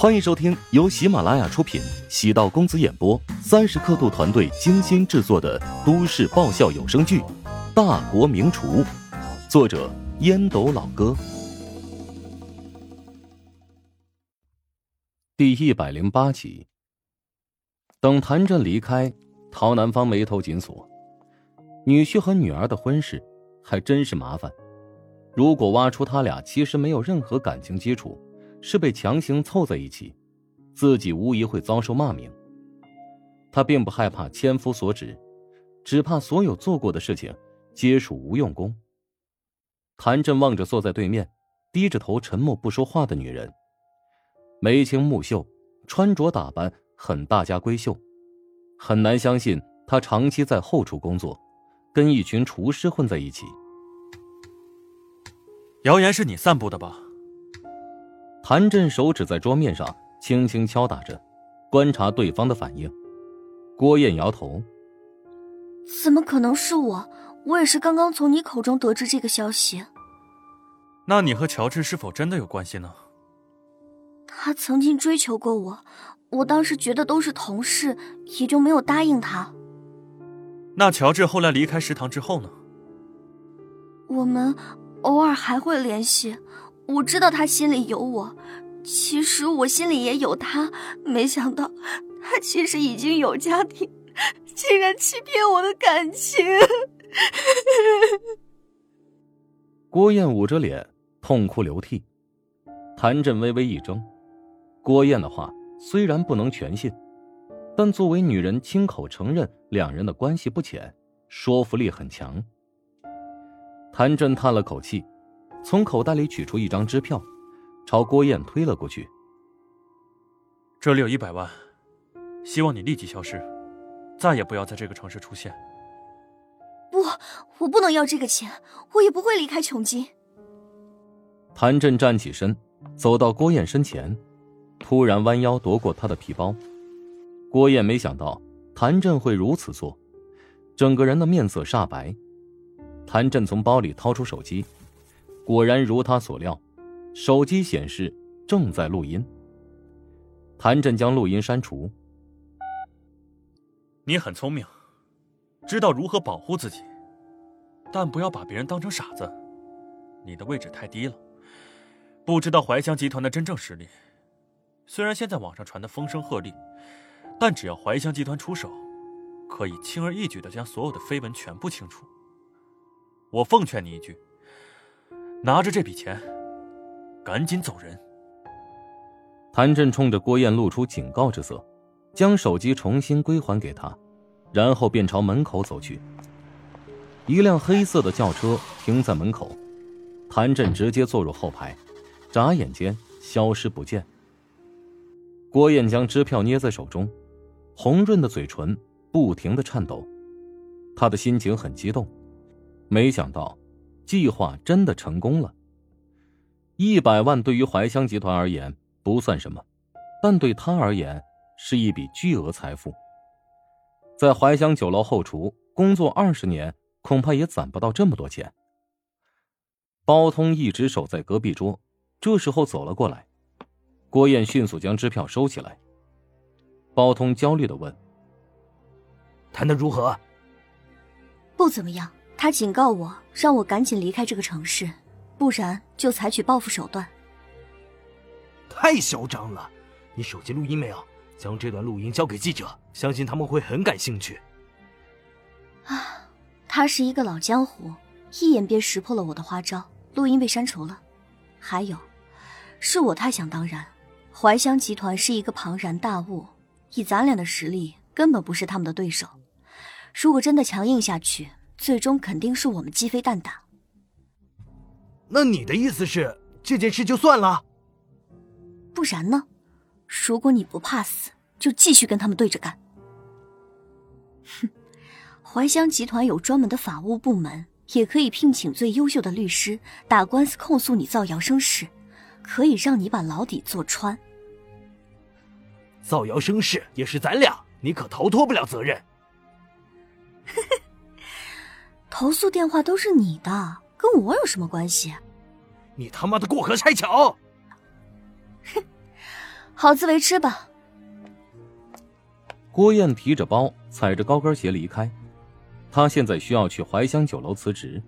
欢迎收听由喜马拉雅出品、喜道公子演播、三十刻度团队精心制作的都市爆笑有声剧《大国名厨》，作者烟斗老哥，第一百零八集。等谭震离开，陶南方眉头紧锁，女婿和女儿的婚事还真是麻烦。如果挖出他俩其实没有任何感情基础。是被强行凑在一起，自己无疑会遭受骂名。他并不害怕千夫所指，只怕所有做过的事情皆属无用功。谭震望着坐在对面、低着头沉默不说话的女人，眉清目秀，穿着打扮很大家闺秀，很难相信她长期在后厨工作，跟一群厨师混在一起。谣言是你散布的吧？谭震手指在桌面上轻轻敲打着，观察对方的反应。郭燕摇头：“怎么可能是我？我也是刚刚从你口中得知这个消息。”“那你和乔治是否真的有关系呢？”“他曾经追求过我，我当时觉得都是同事，也就没有答应他。”“那乔治后来离开食堂之后呢？”“我们偶尔还会联系。”我知道他心里有我，其实我心里也有他。没想到他其实已经有家庭，竟然欺骗我的感情。郭燕捂着脸痛哭流涕，谭震微微一怔。郭燕的话虽然不能全信，但作为女人亲口承认两人的关系不浅，说服力很强。谭震叹了口气。从口袋里取出一张支票，朝郭燕推了过去。这里有一百万，希望你立即消失，再也不要在这个城市出现。不，我不能要这个钱，我也不会离开琼金。谭震站起身，走到郭燕身前，突然弯腰夺过她的皮包。郭燕没想到谭震会如此做，整个人的面色煞白。谭震从包里掏出手机。果然如他所料，手机显示正在录音。谭震将录音删除。你很聪明，知道如何保护自己，但不要把别人当成傻子。你的位置太低了，不知道怀香集团的真正实力。虽然现在网上传的风声鹤唳，但只要怀香集团出手，可以轻而易举的将所有的绯闻全部清除。我奉劝你一句。拿着这笔钱，赶紧走人。谭震冲着郭燕露出警告之色，将手机重新归还给他，然后便朝门口走去。一辆黑色的轿车停在门口，谭震直接坐入后排，眨眼间消失不见。郭燕将支票捏在手中，红润的嘴唇不停的颤抖，他的心情很激动，没想到。计划真的成功了。一百万对于怀乡集团而言不算什么，但对他而言是一笔巨额财富。在怀乡酒楼后厨工作二十年，恐怕也攒不到这么多钱。包通一直守在隔壁桌，这时候走了过来。郭燕迅速将支票收起来。包通焦虑的问：“谈的如何？”“不怎么样。”他警告我，让我赶紧离开这个城市，不然就采取报复手段。太嚣张了！你手机录音没有？将这段录音交给记者，相信他们会很感兴趣。啊，他是一个老江湖，一眼便识破了我的花招，录音被删除了。还有，是我太想当然，怀香集团是一个庞然大物，以咱俩的实力，根本不是他们的对手。如果真的强硬下去，最终肯定是我们鸡飞蛋打。那你的意思是这件事就算了？不然呢？如果你不怕死，就继续跟他们对着干。哼，怀乡集团有专门的法务部门，也可以聘请最优秀的律师打官司控诉你造谣生事，可以让你把牢底坐穿。造谣生事也是咱俩，你可逃脱不了责任。投诉电话都是你的，跟我有什么关系？你他妈的过河拆桥！哼，好自为之吧。郭燕提着包，踩着高跟鞋离开。她现在需要去怀乡酒楼辞职，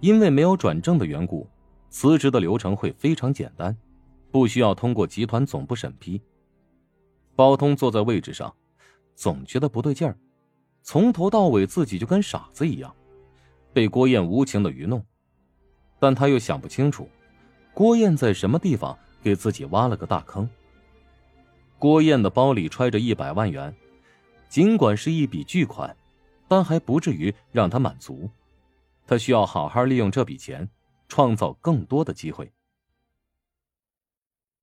因为没有转正的缘故，辞职的流程会非常简单，不需要通过集团总部审批。包通坐在位置上，总觉得不对劲儿，从头到尾自己就跟傻子一样，被郭燕无情的愚弄，但他又想不清楚，郭燕在什么地方给自己挖了个大坑。郭燕的包里揣着一百万元，尽管是一笔巨款，但还不至于让他满足。他需要好好利用这笔钱，创造更多的机会。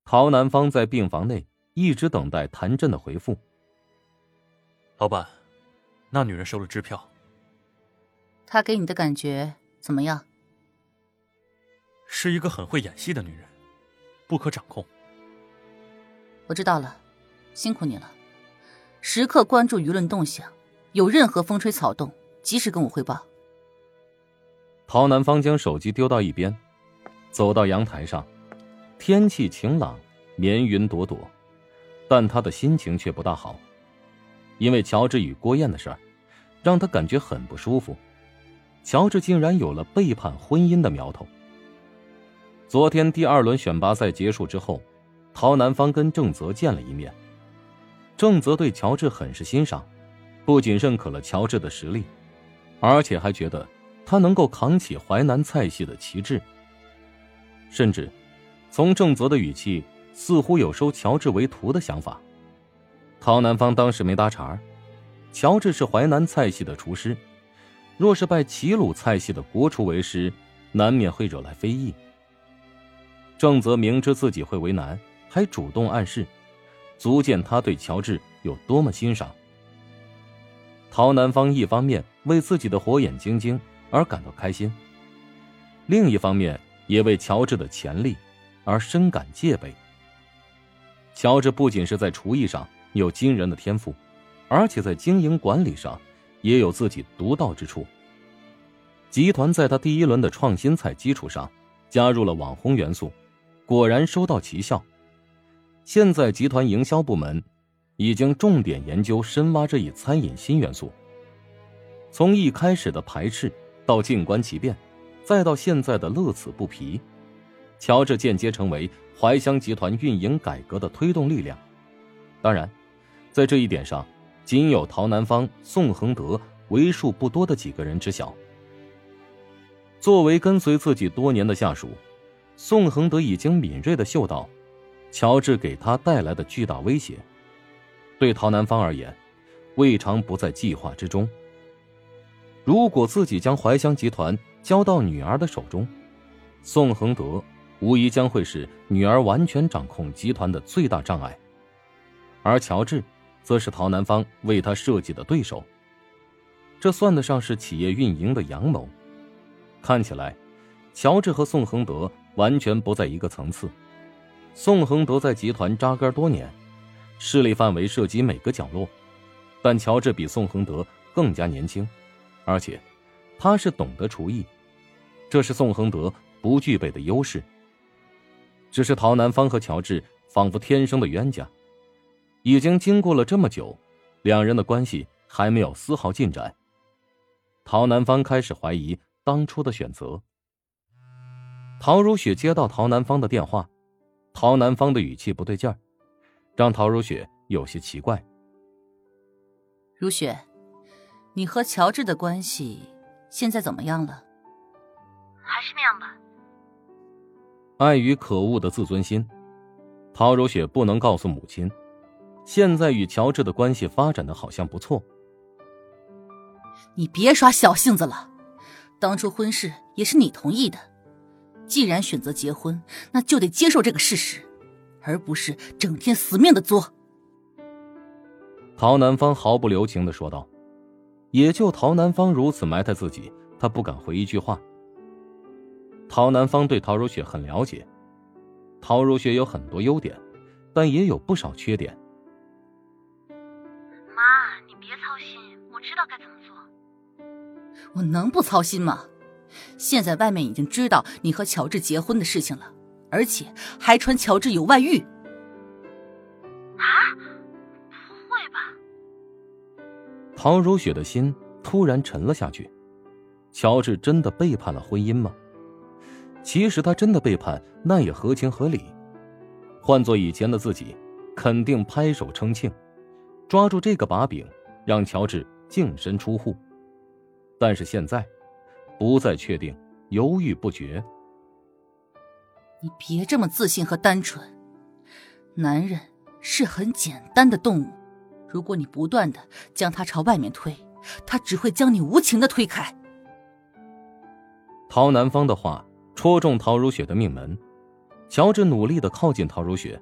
陶南方在病房内一直等待谭震的回复。老板，那女人收了支票。她给你的感觉怎么样？是一个很会演戏的女人，不可掌控。我知道了。辛苦你了，时刻关注舆论动向，有任何风吹草动，及时跟我汇报。陶南方将手机丢到一边，走到阳台上，天气晴朗，绵云朵朵，但他的心情却不大好，因为乔治与郭燕的事儿，让他感觉很不舒服。乔治竟然有了背叛婚姻的苗头。昨天第二轮选拔赛结束之后，陶南方跟郑泽见了一面。郑泽对乔治很是欣赏，不仅认可了乔治的实力，而且还觉得他能够扛起淮南菜系的旗帜。甚至，从郑泽的语气，似乎有收乔治为徒的想法。陶南方当时没搭茬乔治是淮南菜系的厨师，若是拜齐鲁菜系的国厨为师，难免会惹来非议。郑泽明知自己会为难，还主动暗示。足见他对乔治有多么欣赏。陶南方一方面为自己的火眼金睛而感到开心，另一方面也为乔治的潜力而深感戒备。乔治不仅是在厨艺上有惊人的天赋，而且在经营管理上也有自己独到之处。集团在他第一轮的创新菜基础上加入了网红元素，果然收到奇效。现在集团营销部门已经重点研究深挖这一餐饮新元素。从一开始的排斥，到静观其变，再到现在的乐此不疲，乔治间接成为怀香集团运营改革的推动力量。当然，在这一点上，仅有陶南方、宋恒德为数不多的几个人知晓。作为跟随自己多年的下属，宋恒德已经敏锐的嗅到。乔治给他带来的巨大威胁，对陶南方而言，未尝不在计划之中。如果自己将怀乡集团交到女儿的手中，宋恒德无疑将会是女儿完全掌控集团的最大障碍，而乔治，则是陶南方为他设计的对手。这算得上是企业运营的阳谋。看起来，乔治和宋恒德完全不在一个层次。宋恒德在集团扎根多年，势力范围涉及每个角落，但乔治比宋恒德更加年轻，而且他是懂得厨艺，这是宋恒德不具备的优势。只是陶南方和乔治仿佛天生的冤家，已经经过了这么久，两人的关系还没有丝毫进展。陶南方开始怀疑当初的选择。陶如雪接到陶南方的电话。陶南方的语气不对劲儿，让陶如雪有些奇怪。如雪，你和乔治的关系现在怎么样了？还是那样吧。碍于可恶的自尊心，陶如雪不能告诉母亲，现在与乔治的关系发展的好像不错。你别耍小性子了，当初婚事也是你同意的。既然选择结婚，那就得接受这个事实，而不是整天死命的作。陶南方毫不留情的说道：“也就陶南方如此埋汰自己，他不敢回一句话。”陶南方对陶如雪很了解，陶如雪有很多优点，但也有不少缺点。别操心，我知道该怎么做。我能不操心吗？现在外面已经知道你和乔治结婚的事情了，而且还传乔治有外遇。啊？不会吧？陶如雪的心突然沉了下去。乔治真的背叛了婚姻吗？其实他真的背叛，那也合情合理。换做以前的自己，肯定拍手称庆，抓住这个把柄，让乔治净身出户。但是现在，不再确定，犹豫不决。你别这么自信和单纯，男人是很简单的动物。如果你不断的将他朝外面推，他只会将你无情的推开。陶南方的话戳中陶如雪的命门，乔治努力的靠近陶如雪，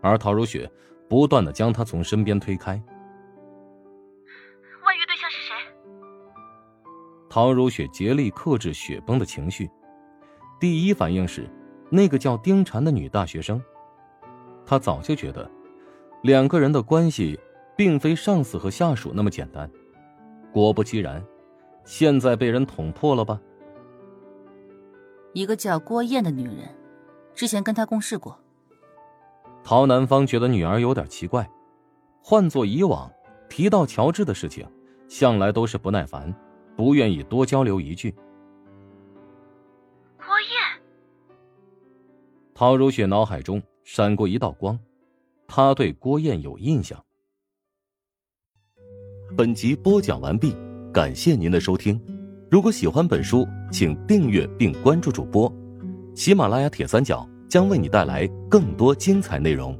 而陶如雪不断的将他从身边推开。陶如雪竭力克制雪崩的情绪，第一反应是那个叫丁婵的女大学生。她早就觉得，两个人的关系并非上司和下属那么简单。果不其然，现在被人捅破了吧？一个叫郭燕的女人，之前跟他共事过。陶南方觉得女儿有点奇怪，换做以往，提到乔治的事情，向来都是不耐烦，不愿意多交流一句。郭燕，陶如雪脑海中闪过一道光，她对郭燕有印象。本集播讲完毕，感谢您的收听。如果喜欢本书，请订阅并关注主播。喜马拉雅铁三角将为你带来更多精彩内容。